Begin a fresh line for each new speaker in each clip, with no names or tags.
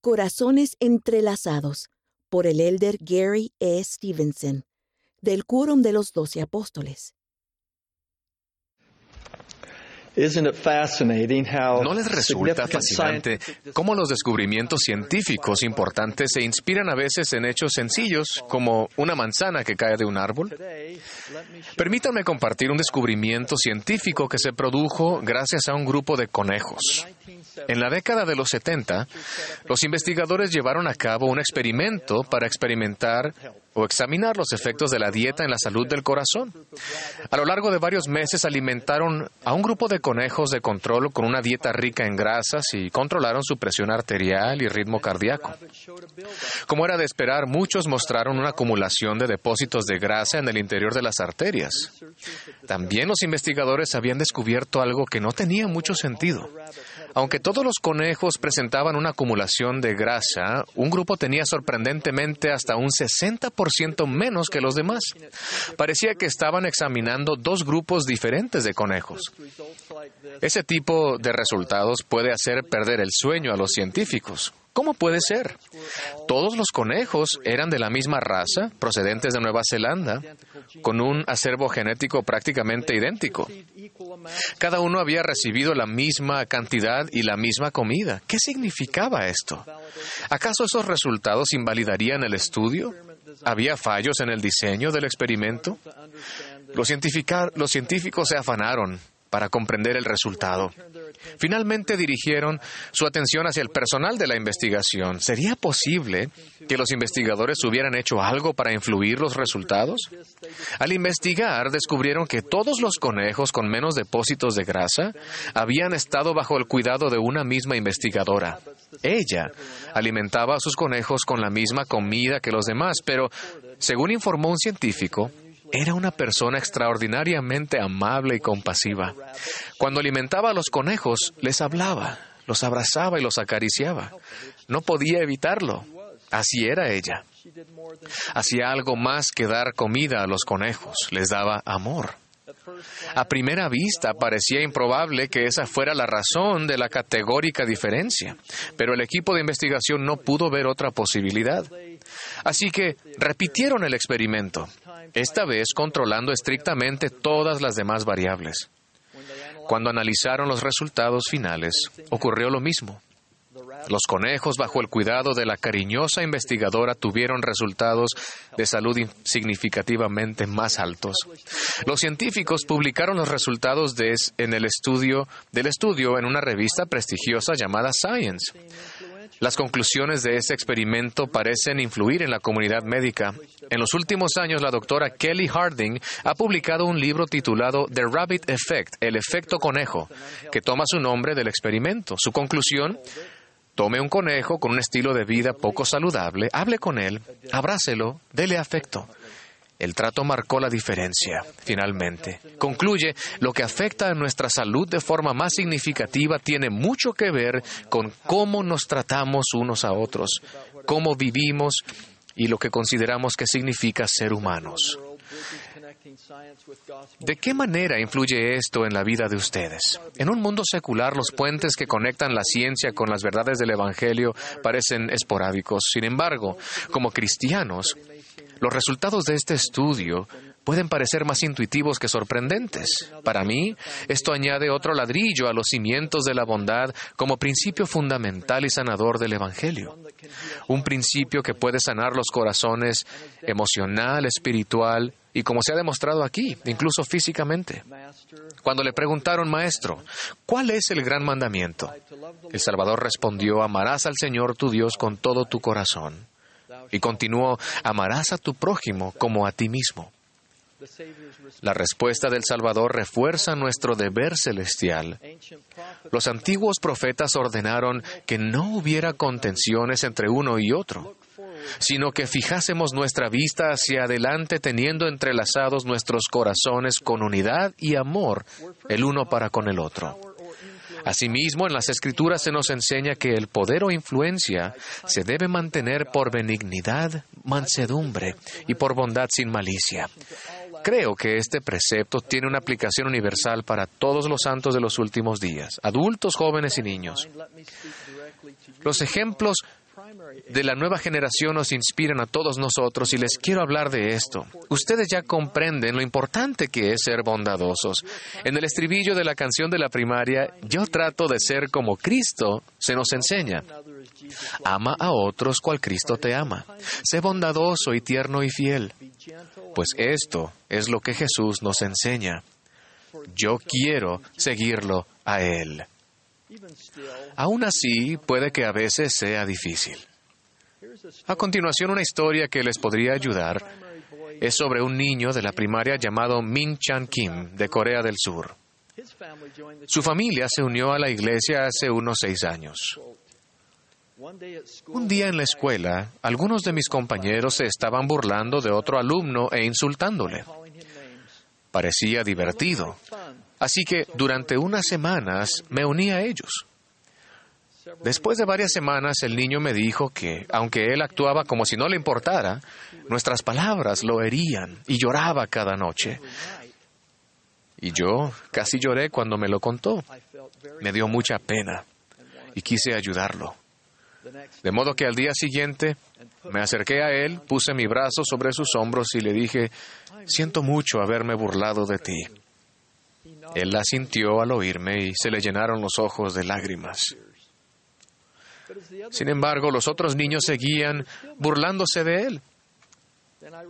Corazones entrelazados por el elder Gary E. Stevenson, del Quórum de los Doce Apóstoles.
¿No les resulta fascinante cómo los descubrimientos científicos importantes se inspiran a veces en hechos sencillos, como una manzana que cae de un árbol? Permítanme compartir un descubrimiento científico que se produjo gracias a un grupo de conejos. En la década de los 70, los investigadores llevaron a cabo un experimento para experimentar o examinar los efectos de la dieta en la salud del corazón. A lo largo de varios meses alimentaron a un grupo de conejos de control con una dieta rica en grasas y controlaron su presión arterial y ritmo cardíaco. Como era de esperar, muchos mostraron una acumulación de depósitos de grasa en el interior de las arterias. También los investigadores habían descubierto algo que no tenía mucho sentido. Aunque todos los conejos presentaban una acumulación de grasa, un grupo tenía sorprendentemente hasta un 60% menos que los demás. Parecía que estaban examinando dos grupos diferentes de conejos. Ese tipo de resultados puede hacer perder el sueño a los científicos. ¿Cómo puede ser? Todos los conejos eran de la misma raza, procedentes de Nueva Zelanda, con un acervo genético prácticamente idéntico. Cada uno había recibido la misma cantidad y la misma comida. ¿Qué significaba esto? ¿Acaso esos resultados invalidarían el estudio? ¿Había fallos en el diseño del experimento? Los, los científicos se afanaron para comprender el resultado. Finalmente dirigieron su atención hacia el personal de la investigación. ¿Sería posible que los investigadores hubieran hecho algo para influir los resultados? Al investigar, descubrieron que todos los conejos con menos depósitos de grasa habían estado bajo el cuidado de una misma investigadora. Ella alimentaba a sus conejos con la misma comida que los demás, pero, según informó un científico, era una persona extraordinariamente amable y compasiva. Cuando alimentaba a los conejos, les hablaba, los abrazaba y los acariciaba. No podía evitarlo. Así era ella. Hacía algo más que dar comida a los conejos, les daba amor. A primera vista parecía improbable que esa fuera la razón de la categórica diferencia, pero el equipo de investigación no pudo ver otra posibilidad. Así que repitieron el experimento, esta vez controlando estrictamente todas las demás variables. Cuando analizaron los resultados finales, ocurrió lo mismo. Los conejos, bajo el cuidado de la cariñosa investigadora, tuvieron resultados de salud significativamente más altos. Los científicos publicaron los resultados de, en el estudio, del estudio en una revista prestigiosa llamada Science. Las conclusiones de ese experimento parecen influir en la comunidad médica. En los últimos años, la doctora Kelly Harding ha publicado un libro titulado The Rabbit Effect, el efecto conejo, que toma su nombre del experimento. Su conclusión, tome un conejo con un estilo de vida poco saludable, hable con él, abrácelo, dele afecto. El trato marcó la diferencia, finalmente. Concluye, lo que afecta a nuestra salud de forma más significativa tiene mucho que ver con cómo nos tratamos unos a otros, cómo vivimos y lo que consideramos que significa ser humanos. ¿De qué manera influye esto en la vida de ustedes? En un mundo secular, los puentes que conectan la ciencia con las verdades del Evangelio parecen esporádicos. Sin embargo, como cristianos, los resultados de este estudio pueden parecer más intuitivos que sorprendentes. Para mí, esto añade otro ladrillo a los cimientos de la bondad como principio fundamental y sanador del Evangelio. Un principio que puede sanar los corazones emocional, espiritual y, como se ha demostrado aquí, incluso físicamente. Cuando le preguntaron, Maestro, ¿cuál es el gran mandamiento? El Salvador respondió, amarás al Señor tu Dios con todo tu corazón y continuó, amarás a tu prójimo como a ti mismo. La respuesta del Salvador refuerza nuestro deber celestial. Los antiguos profetas ordenaron que no hubiera contenciones entre uno y otro, sino que fijásemos nuestra vista hacia adelante teniendo entrelazados nuestros corazones con unidad y amor el uno para con el otro. Asimismo, en las Escrituras se nos enseña que el poder o influencia se debe mantener por benignidad, mansedumbre y por bondad sin malicia. Creo que este precepto tiene una aplicación universal para todos los santos de los últimos días, adultos, jóvenes y niños. Los ejemplos de la nueva generación nos inspiran a todos nosotros y les quiero hablar de esto. Ustedes ya comprenden lo importante que es ser bondadosos. En el estribillo de la canción de la primaria, yo trato de ser como Cristo se nos enseña. Ama a otros cual Cristo te ama. Sé bondadoso y tierno y fiel. Pues esto es lo que Jesús nos enseña. Yo quiero seguirlo a Él. Aún así, puede que a veces sea difícil. A continuación, una historia que les podría ayudar es sobre un niño de la primaria llamado Min Chan Kim, de Corea del Sur. Su familia se unió a la iglesia hace unos seis años. Un día en la escuela, algunos de mis compañeros se estaban burlando de otro alumno e insultándole. Parecía divertido, Así que durante unas semanas me uní a ellos. Después de varias semanas el niño me dijo que, aunque él actuaba como si no le importara, nuestras palabras lo herían y lloraba cada noche. Y yo casi lloré cuando me lo contó. Me dio mucha pena y quise ayudarlo. De modo que al día siguiente me acerqué a él, puse mi brazo sobre sus hombros y le dije, siento mucho haberme burlado de ti. Él la sintió al oírme y se le llenaron los ojos de lágrimas. Sin embargo, los otros niños seguían burlándose de él.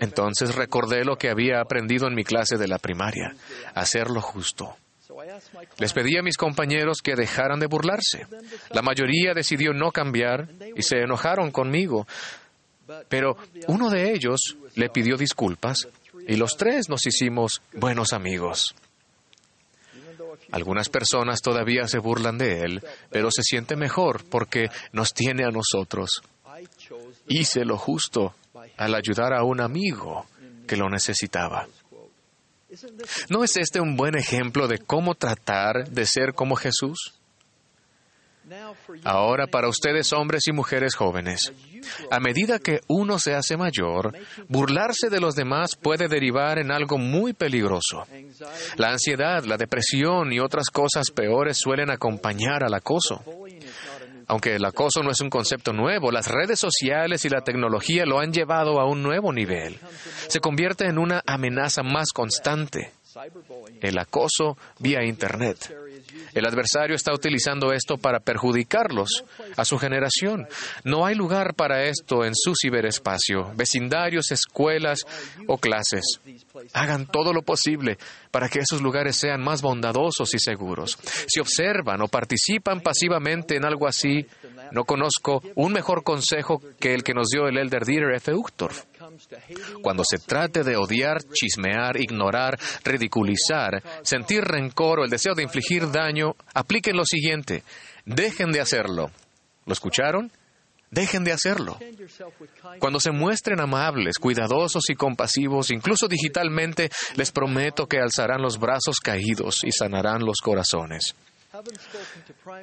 Entonces recordé lo que había aprendido en mi clase de la primaria, hacer lo justo. Les pedí a mis compañeros que dejaran de burlarse. La mayoría decidió no cambiar y se enojaron conmigo, pero uno de ellos le pidió disculpas y los tres nos hicimos buenos amigos. Algunas personas todavía se burlan de él, pero se siente mejor porque nos tiene a nosotros. Hice lo justo al ayudar a un amigo que lo necesitaba. ¿No es este un buen ejemplo de cómo tratar de ser como Jesús? Ahora, para ustedes hombres y mujeres jóvenes, a medida que uno se hace mayor, burlarse de los demás puede derivar en algo muy peligroso. La ansiedad, la depresión y otras cosas peores suelen acompañar al acoso. Aunque el acoso no es un concepto nuevo, las redes sociales y la tecnología lo han llevado a un nuevo nivel. Se convierte en una amenaza más constante. El acoso vía Internet. El adversario está utilizando esto para perjudicarlos, a su generación. No hay lugar para esto en su ciberespacio, vecindarios, escuelas o clases. Hagan todo lo posible para que esos lugares sean más bondadosos y seguros. Si observan o participan pasivamente en algo así, no conozco un mejor consejo que el que nos dio el elder Dieter F. Uchtdorf. Cuando se trate de odiar, chismear, ignorar, ridiculizar, sentir rencor o el deseo de infligir daño, apliquen lo siguiente. Dejen de hacerlo. ¿Lo escucharon? Dejen de hacerlo. Cuando se muestren amables, cuidadosos y compasivos, incluso digitalmente, les prometo que alzarán los brazos caídos y sanarán los corazones.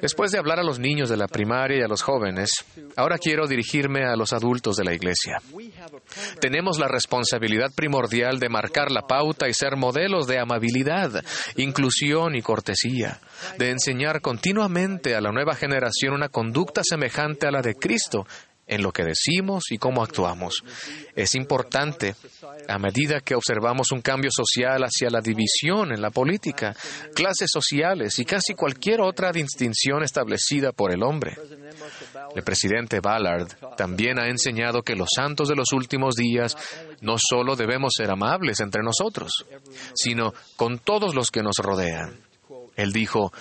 Después de hablar a los niños de la primaria y a los jóvenes, ahora quiero dirigirme a los adultos de la Iglesia. Tenemos la responsabilidad primordial de marcar la pauta y ser modelos de amabilidad, inclusión y cortesía, de enseñar continuamente a la nueva generación una conducta semejante a la de Cristo en lo que decimos y cómo actuamos. Es importante, a medida que observamos un cambio social hacia la división en la política, clases sociales y casi cualquier otra distinción establecida por el hombre. El presidente Ballard también ha enseñado que los santos de los últimos días no solo debemos ser amables entre nosotros, sino con todos los que nos rodean. Él dijo,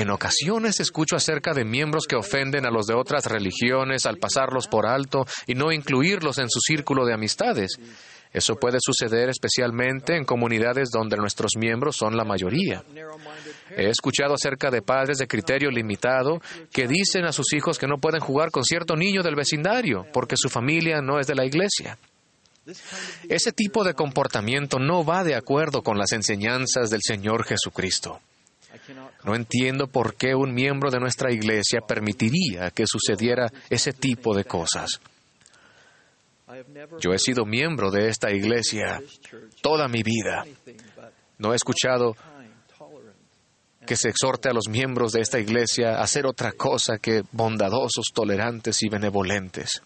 en ocasiones escucho acerca de miembros que ofenden a los de otras religiones al pasarlos por alto y no incluirlos en su círculo de amistades. Eso puede suceder especialmente en comunidades donde nuestros miembros son la mayoría. He escuchado acerca de padres de criterio limitado que dicen a sus hijos que no pueden jugar con cierto niño del vecindario porque su familia no es de la iglesia. Ese tipo de comportamiento no va de acuerdo con las enseñanzas del Señor Jesucristo. No entiendo por qué un miembro de nuestra iglesia permitiría que sucediera ese tipo de cosas. Yo he sido miembro de esta iglesia toda mi vida. No he escuchado que se exhorte a los miembros de esta iglesia a hacer otra cosa que bondadosos, tolerantes y benevolentes.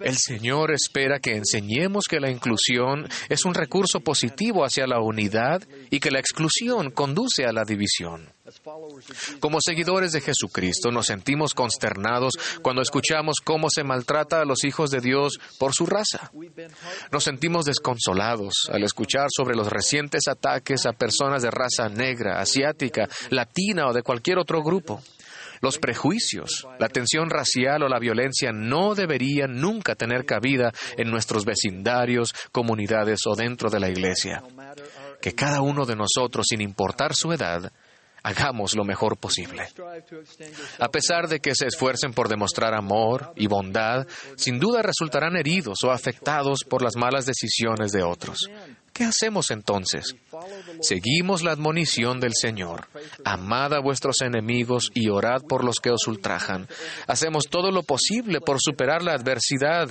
El Señor espera que enseñemos que la inclusión es un recurso positivo hacia la unidad y que la exclusión conduce a la división. Como seguidores de Jesucristo nos sentimos consternados cuando escuchamos cómo se maltrata a los hijos de Dios por su raza. Nos sentimos desconsolados al escuchar sobre los recientes ataques a personas de raza negra, asiática, latina o de cualquier otro grupo. Los prejuicios, la tensión racial o la violencia no deberían nunca tener cabida en nuestros vecindarios, comunidades o dentro de la iglesia. Que cada uno de nosotros, sin importar su edad, hagamos lo mejor posible. A pesar de que se esfuercen por demostrar amor y bondad, sin duda resultarán heridos o afectados por las malas decisiones de otros. ¿Qué hacemos entonces? Seguimos la admonición del Señor. Amad a vuestros enemigos y orad por los que os ultrajan. Hacemos todo lo posible por superar la adversidad.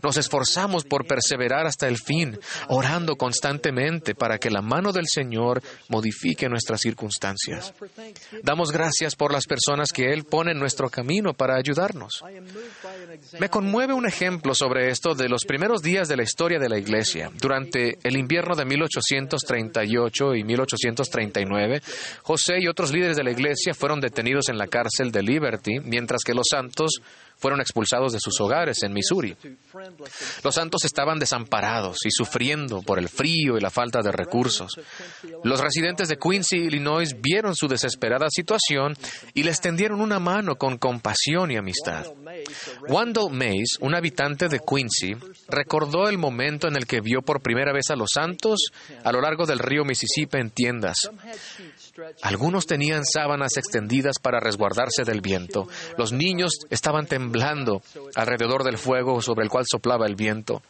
Nos esforzamos por perseverar hasta el fin, orando constantemente para que la mano del Señor modifique nuestras circunstancias. Damos gracias por las personas que Él pone en nuestro camino para ayudarnos. Me conmueve un ejemplo sobre esto de los primeros días de la historia de la Iglesia. Durante el invierno de 1838 y 1839, José y otros líderes de la iglesia fueron detenidos en la cárcel de Liberty, mientras que los santos fueron expulsados de sus hogares en Missouri. Los santos estaban desamparados y sufriendo por el frío y la falta de recursos. Los residentes de Quincy, Illinois, vieron su desesperada situación y les tendieron una mano con compasión y amistad. Wendell Mays, un habitante de Quincy, recordó el momento en el que vio por primera vez a los santos a lo largo del río Mississippi en tiendas. Algunos tenían sábanas extendidas para resguardarse del viento. Los niños estaban temblando alrededor del fuego sobre el cual soplaba el viento,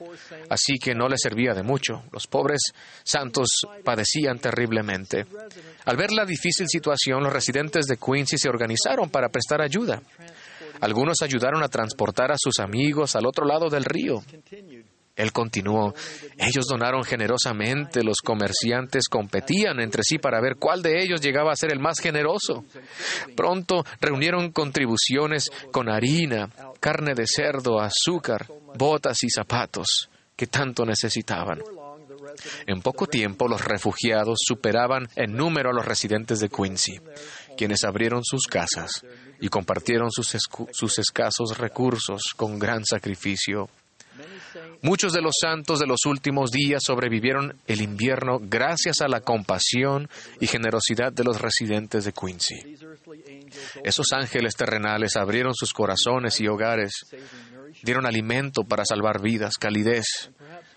así que no les servía de mucho. Los pobres santos padecían terriblemente. Al ver la difícil situación, los residentes de Quincy se organizaron para prestar ayuda. Algunos ayudaron a transportar a sus amigos al otro lado del río. Él continuó, ellos donaron generosamente, los comerciantes competían entre sí para ver cuál de ellos llegaba a ser el más generoso. Pronto reunieron contribuciones con harina, carne de cerdo, azúcar, botas y zapatos que tanto necesitaban. En poco tiempo los refugiados superaban en número a los residentes de Quincy, quienes abrieron sus casas y compartieron sus, escasos recursos con gran sacrificio. Muchos de los santos de los últimos días sobrevivieron el invierno gracias a la compasión y generosidad de los residentes de Quincy. Esos ángeles terrenales abrieron sus corazones y hogares, dieron alimento para salvar vidas, calidez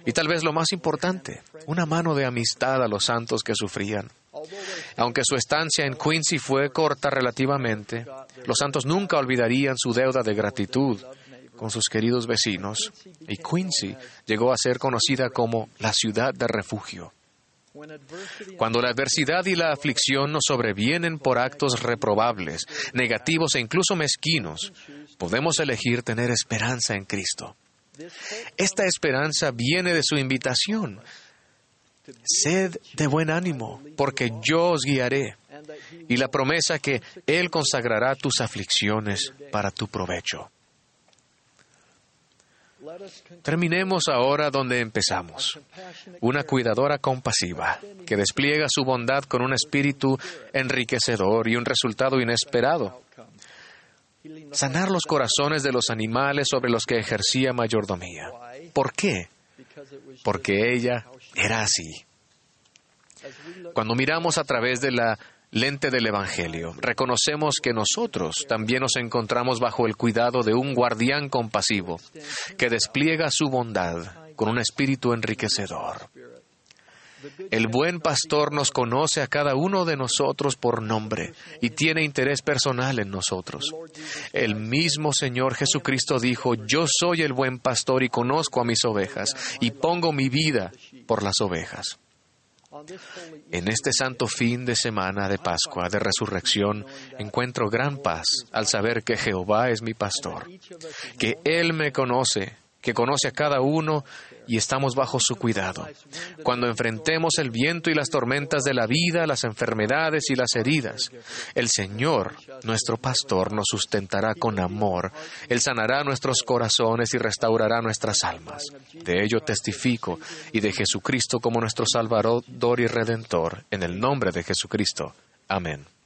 y tal vez lo más importante, una mano de amistad a los santos que sufrían. Aunque su estancia en Quincy fue corta relativamente, los santos nunca olvidarían su deuda de gratitud con sus queridos vecinos, y Quincy llegó a ser conocida como la ciudad de refugio. Cuando la adversidad y la aflicción nos sobrevienen por actos reprobables, negativos e incluso mezquinos, podemos elegir tener esperanza en Cristo. Esta esperanza viene de su invitación. Sed de buen ánimo, porque yo os guiaré, y la promesa que Él consagrará tus aflicciones para tu provecho. Terminemos ahora donde empezamos. Una cuidadora compasiva que despliega su bondad con un espíritu enriquecedor y un resultado inesperado. Sanar los corazones de los animales sobre los que ejercía mayordomía. ¿Por qué? Porque ella era así. Cuando miramos a través de la lente del Evangelio, reconocemos que nosotros también nos encontramos bajo el cuidado de un guardián compasivo que despliega su bondad con un espíritu enriquecedor. El buen pastor nos conoce a cada uno de nosotros por nombre y tiene interés personal en nosotros. El mismo Señor Jesucristo dijo, yo soy el buen pastor y conozco a mis ovejas y pongo mi vida por las ovejas. En este santo fin de semana de Pascua, de resurrección, encuentro gran paz al saber que Jehová es mi pastor, que Él me conoce que conoce a cada uno y estamos bajo su cuidado. Cuando enfrentemos el viento y las tormentas de la vida, las enfermedades y las heridas, el Señor, nuestro pastor, nos sustentará con amor. Él sanará nuestros corazones y restaurará nuestras almas. De ello testifico y de Jesucristo como nuestro Salvador y Redentor, en el nombre de Jesucristo. Amén.